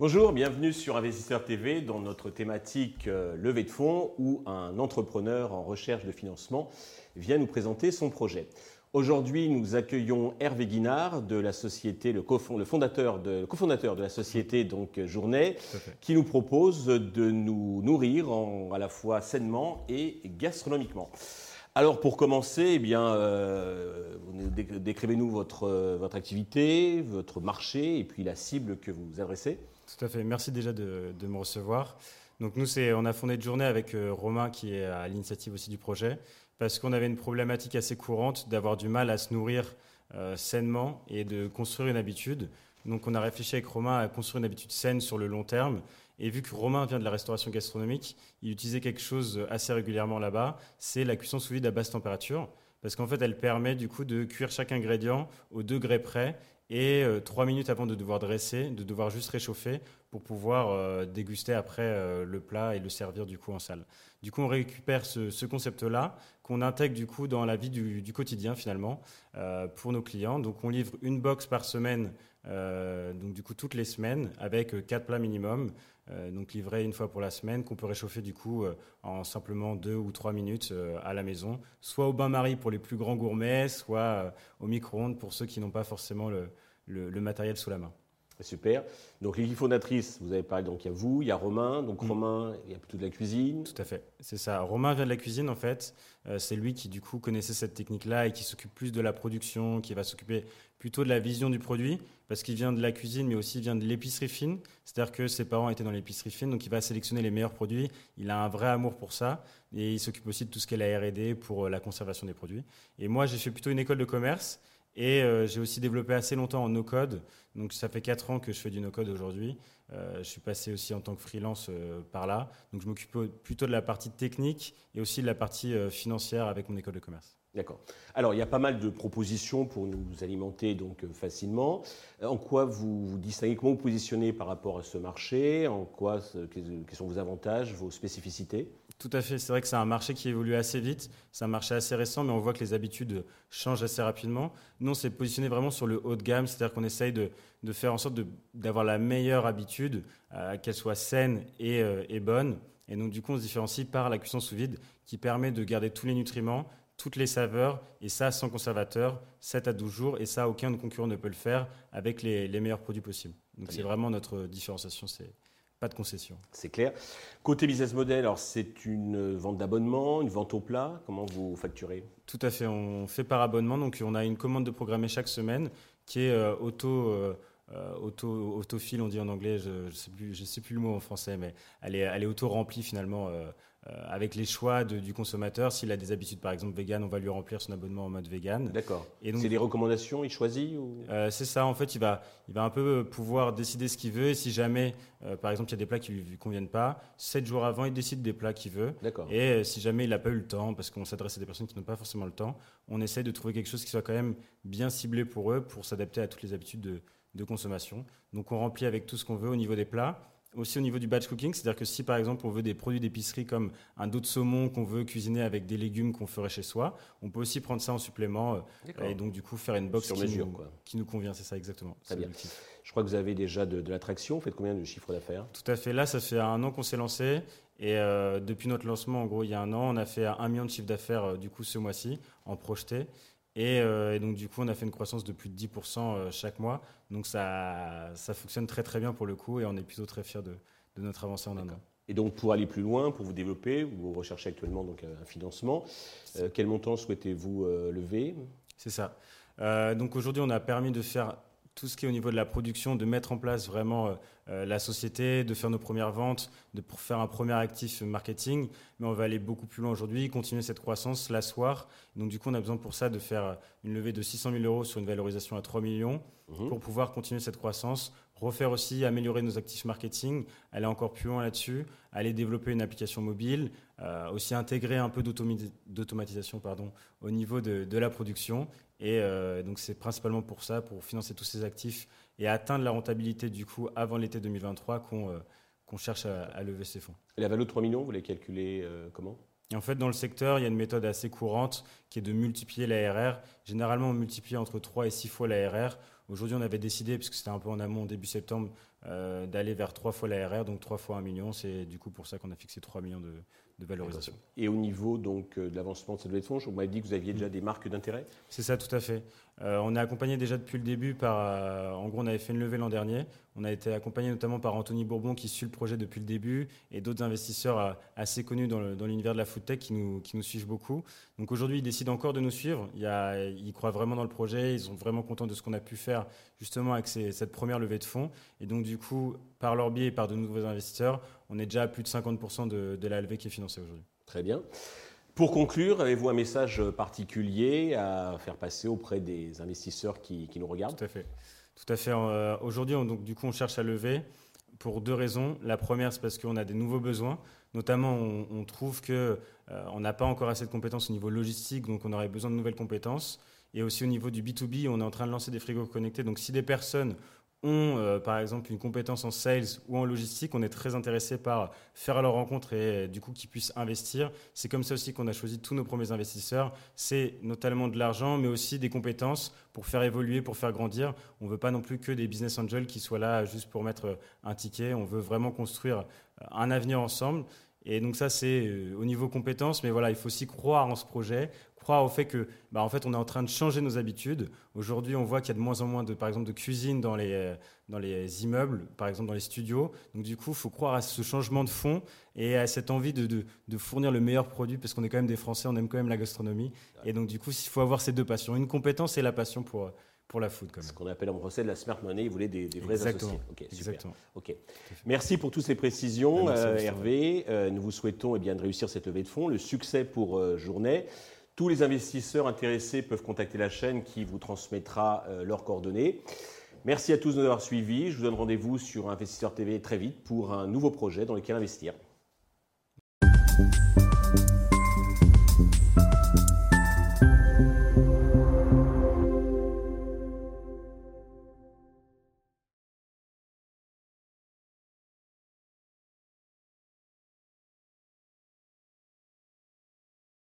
Bonjour, bienvenue sur Investisseur TV dans notre thématique euh, levée de fonds où un entrepreneur en recherche de financement vient nous présenter son projet. Aujourd'hui, nous accueillons Hervé Guinard de la société, le, fondateur de, cofondateur de la société donc Journée, qui nous propose de nous nourrir à la fois sainement et gastronomiquement. Alors pour commencer, eh bien, euh, décrivez-nous votre, votre activité, votre marché et puis la cible que vous adressez. Tout à fait. Merci déjà de, me recevoir. Donc nous, on a fondé journée avec euh, Romain qui est à l'initiative aussi du projet parce qu'on avait une problématique assez courante d'avoir du mal à se nourrir euh, sainement et de construire une habitude. Donc on a réfléchi avec Romain à construire une habitude saine sur le long terme. Et vu que Romain vient de la restauration gastronomique, il utilisait quelque chose assez régulièrement là-bas, c'est la cuisson sous vide à basse température parce qu'en fait, elle permet du coup de cuire chaque ingrédient au degré près et euh, trois minutes avant de devoir dresser, de devoir juste réchauffer pour pouvoir euh, déguster après euh, le plat et le servir du coup en salle. Du coup, on récupère ce, ce concept-là qu'on intègre du coup dans la vie du, quotidien finalement pour nos clients. Donc, on livre une box par semaine, donc du coup toutes les semaines avec quatre plats minimum. Euh, donc livré une fois pour la semaine, qu'on peut réchauffer du coup euh, en simplement deux ou trois minutes euh, à la maison, soit au bain-marie pour les plus grands gourmets, soit au micro-ondes pour ceux qui n'ont pas forcément le matériel sous la main. Super. Donc l'équipe fondatrice, vous avez parlé, donc il y a vous, il y a Romain. Donc mm. Romain, il y a plutôt de la cuisine. Tout à fait, c'est ça. Romain vient de la cuisine en fait. Euh, c'est lui qui du coup connaissait cette technique-là et qui s'occupe plus de la production, qui va s'occuper plutôt de la vision du produit, parce qu'il vient de la cuisine, mais aussi il vient de l'épicerie fine. C'est-à-dire que ses parents étaient dans l'épicerie fine, donc il va sélectionner les meilleurs produits. Il a un vrai amour pour ça et il s'occupe aussi de tout ce qu'est la R&D pour euh, la conservation des produits. Et moi, j'ai fait plutôt une école de commerce. Et euh, j'ai aussi développé assez longtemps en no-code. Donc ça fait 4 ans que je fais du no-code aujourd'hui. Euh, je suis passé aussi en tant que freelance euh, par là. Donc je m'occupe plutôt de la partie technique et aussi de la partie financière avec mon école de commerce. D'accord. Alors il y a pas mal de propositions pour nous alimenter donc facilement. En quoi vous vous distinguez? Comment vous positionnez par rapport à ce marché? En quoi quels sont vos avantages, vos spécificités? Tout à fait. C'est vrai que c'est un marché qui évolue assez vite. C'est un marché assez récent, mais on voit que les habitudes changent assez rapidement. Nous, on s'est positionné vraiment sur le haut de gamme, c'est-à-dire qu'on essaye de, de, faire en sorte d'avoir la meilleure habitude, euh, qu'elle soit saine et, euh, et, bonne. Et donc, du coup, on se différencie par la cuisson sous vide qui permet de garder tous les nutriments, toutes les saveurs, et ça sans conservateur, 7 à 12 jours, et ça, aucun de concurrent ne peut le faire avec les, les meilleurs produits possibles. Donc, c'est vraiment notre différenciation. C'est pas de concession. C'est clair. Côté business model, alors c'est une vente d'abonnement, une vente au plat. Comment vous facturez? Tout à fait. On fait par abonnement. Donc on a une commande de programmer chaque semaine qui est euh, auto. Euh, euh, auto autofile on dit en anglais je, je sais plus je sais plus le mot en français mais elle est elle est auto remplie finalement euh, avec les choix de, du consommateur. S'il a des habitudes, par exemple vegan, on va lui remplir son abonnement en mode vegan. D'accord. Et donc c'est des recommandations, il choisit ou? Euh, C'est ça. En fait, il va, il va un peu pouvoir décider ce qu'il veut. Et si jamais, euh, par exemple, il y a des plats qui lui conviennent pas, sept jours avant, il décide des plats qu'il veut. D'accord. Et euh, si jamais il n'a pas eu le temps, parce qu'on s'adresse à des personnes qui n'ont pas forcément le temps, on essaie de trouver quelque chose qui soit quand même bien ciblé pour eux, pour s'adapter à toutes les habitudes de, de consommation. Donc on remplit avec tout ce qu'on veut au niveau des plats aussi au niveau du batch cooking, c'est-à-dire que si par exemple on veut des produits d'épicerie comme un dos de saumon qu'on veut cuisiner avec des légumes qu'on ferait chez soi, on peut aussi prendre ça en supplément euh, et donc du coup faire une box qui, nous, qui, nous, convient, c'est ça exactement. Très bien. Je crois que vous avez déjà de, de l'attraction, vous faites combien de chiffre d'affaires? Tout à fait, là ça fait un an qu'on s'est lancé. Et euh, depuis notre lancement en gros il y a un an on a fait un million de chiffre d'affaires euh, du coup ce mois-ci en projeté euh, et, donc du coup, on a fait une croissance de plus de 10% euh, chaque mois. Donc ça, ça fonctionne très très bien pour le coup et on est plutôt très fiers de, de notre avancée en un an. Et donc pour aller plus loin, pour vous développer, vous recherchez actuellement donc un financement. Euh, quel montant souhaitez-vous lever? C'est ça. donc aujourd'hui, on a permis de faire tout ce qui est au niveau de la production, de mettre en place vraiment euh, euh, la société, de faire nos premières ventes, de pour faire un premier actif marketing. Mais on va aller beaucoup plus loin aujourd'hui, continuer cette croissance, l'asseoir. Donc du coup, on a besoin pour ça de faire une levée de 600 000 euros sur une valorisation à 3 millions mmh. pour pouvoir continuer cette croissance, refaire aussi, améliorer nos actifs marketing, aller encore plus loin là-dessus, aller développer une application mobile, euh, aussi intégrer un peu d'automatisation pardon au niveau de, de la production et euh, donc c'est principalement pour ça, pour financer tous ces actifs et atteindre la rentabilité du coup avant l'été 2023 qu'on euh, qu'on cherche à, lever ces fonds. Et la valeur de 3 millions, vous les calculez comment? Et en fait, dans le secteur, il y a une méthode assez courante qui est de multiplier l'ARR. Généralement, on multiplie entre 3 et 6 fois l'ARR. Aujourd'hui, on avait décidé, puisque c'était un peu en amont début septembre, euh, d'aller vers 3 fois l'ARR, donc 3 fois 1 million. C'est du coup pour ça qu'on a fixé 3 millions de, de valorisation. Et au niveau donc euh, de l'avancement de cette levée de fonds, vous m'avez dit que vous aviez déjà des marques d'intérêt? C'est ça, tout à fait. Euh, on est accompagné déjà depuis le début par. Euh, en gros, on avait fait une levée l'an dernier. On a été accompagné notamment par Anthony Bourbon qui suit le projet depuis le début et d'autres investisseurs assez connus dans l'univers de la food tech qui nous, qui nous suivent beaucoup. Donc aujourd'hui, ils décident encore de nous suivre. Il y a, ils croient vraiment dans le projet. Ils sont vraiment contents de ce qu'on a pu faire justement avec cette première levée de fonds. Et donc, du coup, par leur biais et par de nouveaux investisseurs, on est déjà à plus de 50% de, de la levée qui est financée aujourd'hui. Très bien. Pour conclure, avez-vous un message particulier à faire passer auprès des investisseurs qui, nous regardent? Tout à fait. Tout à fait. Euh, aujourd'hui, donc, du coup, on cherche à lever pour deux raisons. La première, c'est parce qu'on a des nouveaux besoins. Notamment, on, trouve qu'on euh, n'a pas encore assez de compétences au niveau logistique, donc on aurait besoin de nouvelles compétences. Et aussi au niveau du B2B, on est en train de lancer des frigos connectés. Donc si des personnes ont, euh, par exemple, une compétence en sales ou en logistique, on est très intéressé par faire leur rencontre et du coup qu'ils puissent investir. C'est comme ça aussi qu'on a choisi tous nos premiers investisseurs. C'est notamment de l'argent, mais aussi des compétences pour faire évoluer, pour faire grandir. On ne veut pas non plus que des business angels qui soient là juste pour mettre un ticket. On veut vraiment construire un avenir ensemble. Et donc ça, c'est euh, au niveau compétences, mais voilà, il faut aussi croire en ce projet, croire au fait que, bah, en fait, on est en train de changer nos habitudes. Aujourd'hui, on voit qu'il y a de moins en moins de, par exemple, de cuisine dans les, euh, dans les immeubles, par exemple dans les studios. Donc du coup, il faut croire à ce changement de fond et à cette envie de, de, de fournir le meilleur produit, parce qu'on est quand même des Français, on aime quand même la gastronomie. Et donc du coup, il faut avoir ces deux passions, une compétence et la passion pour pour la food. Ce qu'on appelle en français de la smart money, vous voulez des, vrais Exactement. associés. Exactement. Merci pour toutes ces précisions, euh, Hervé. Euh, nous vous souhaitons eh bien, de réussir cette levée de fonds, le succès pour euh, Journée. Tous les investisseurs intéressés peuvent contacter la chaîne qui vous transmettra leurs coordonnées. Merci à tous de nous avoir suivis. Je vous donne rendez-vous sur Investisseur TV très vite pour un nouveau projet dans lequel investir.